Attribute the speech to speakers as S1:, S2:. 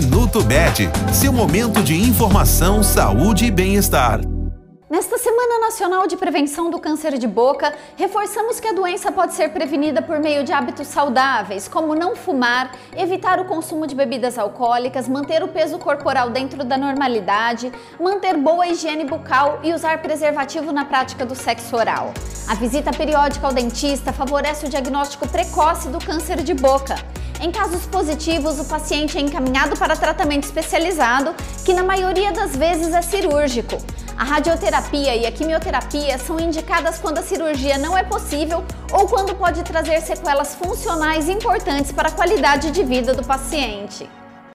S1: Minuto Med, seu momento de informação, saúde e bem-estar.
S2: Nesta Semana Nacional de Prevenção do Câncer de Boca, reforçamos que a doença pode ser prevenida por meio de hábitos saudáveis, como não fumar, evitar o consumo de bebidas alcoólicas, manter o peso corporal dentro da normalidade, manter boa higiene bucal e usar preservativo na prática do sexo oral. A visita periódica ao dentista favorece o diagnóstico precoce do câncer de boca. Em casos positivos, o paciente é encaminhado para tratamento especializado, que na maioria das vezes é cirúrgico. A radioterapia e a quimioterapia são indicadas quando a cirurgia não é possível ou quando pode trazer sequelas funcionais importantes para a qualidade de vida do paciente.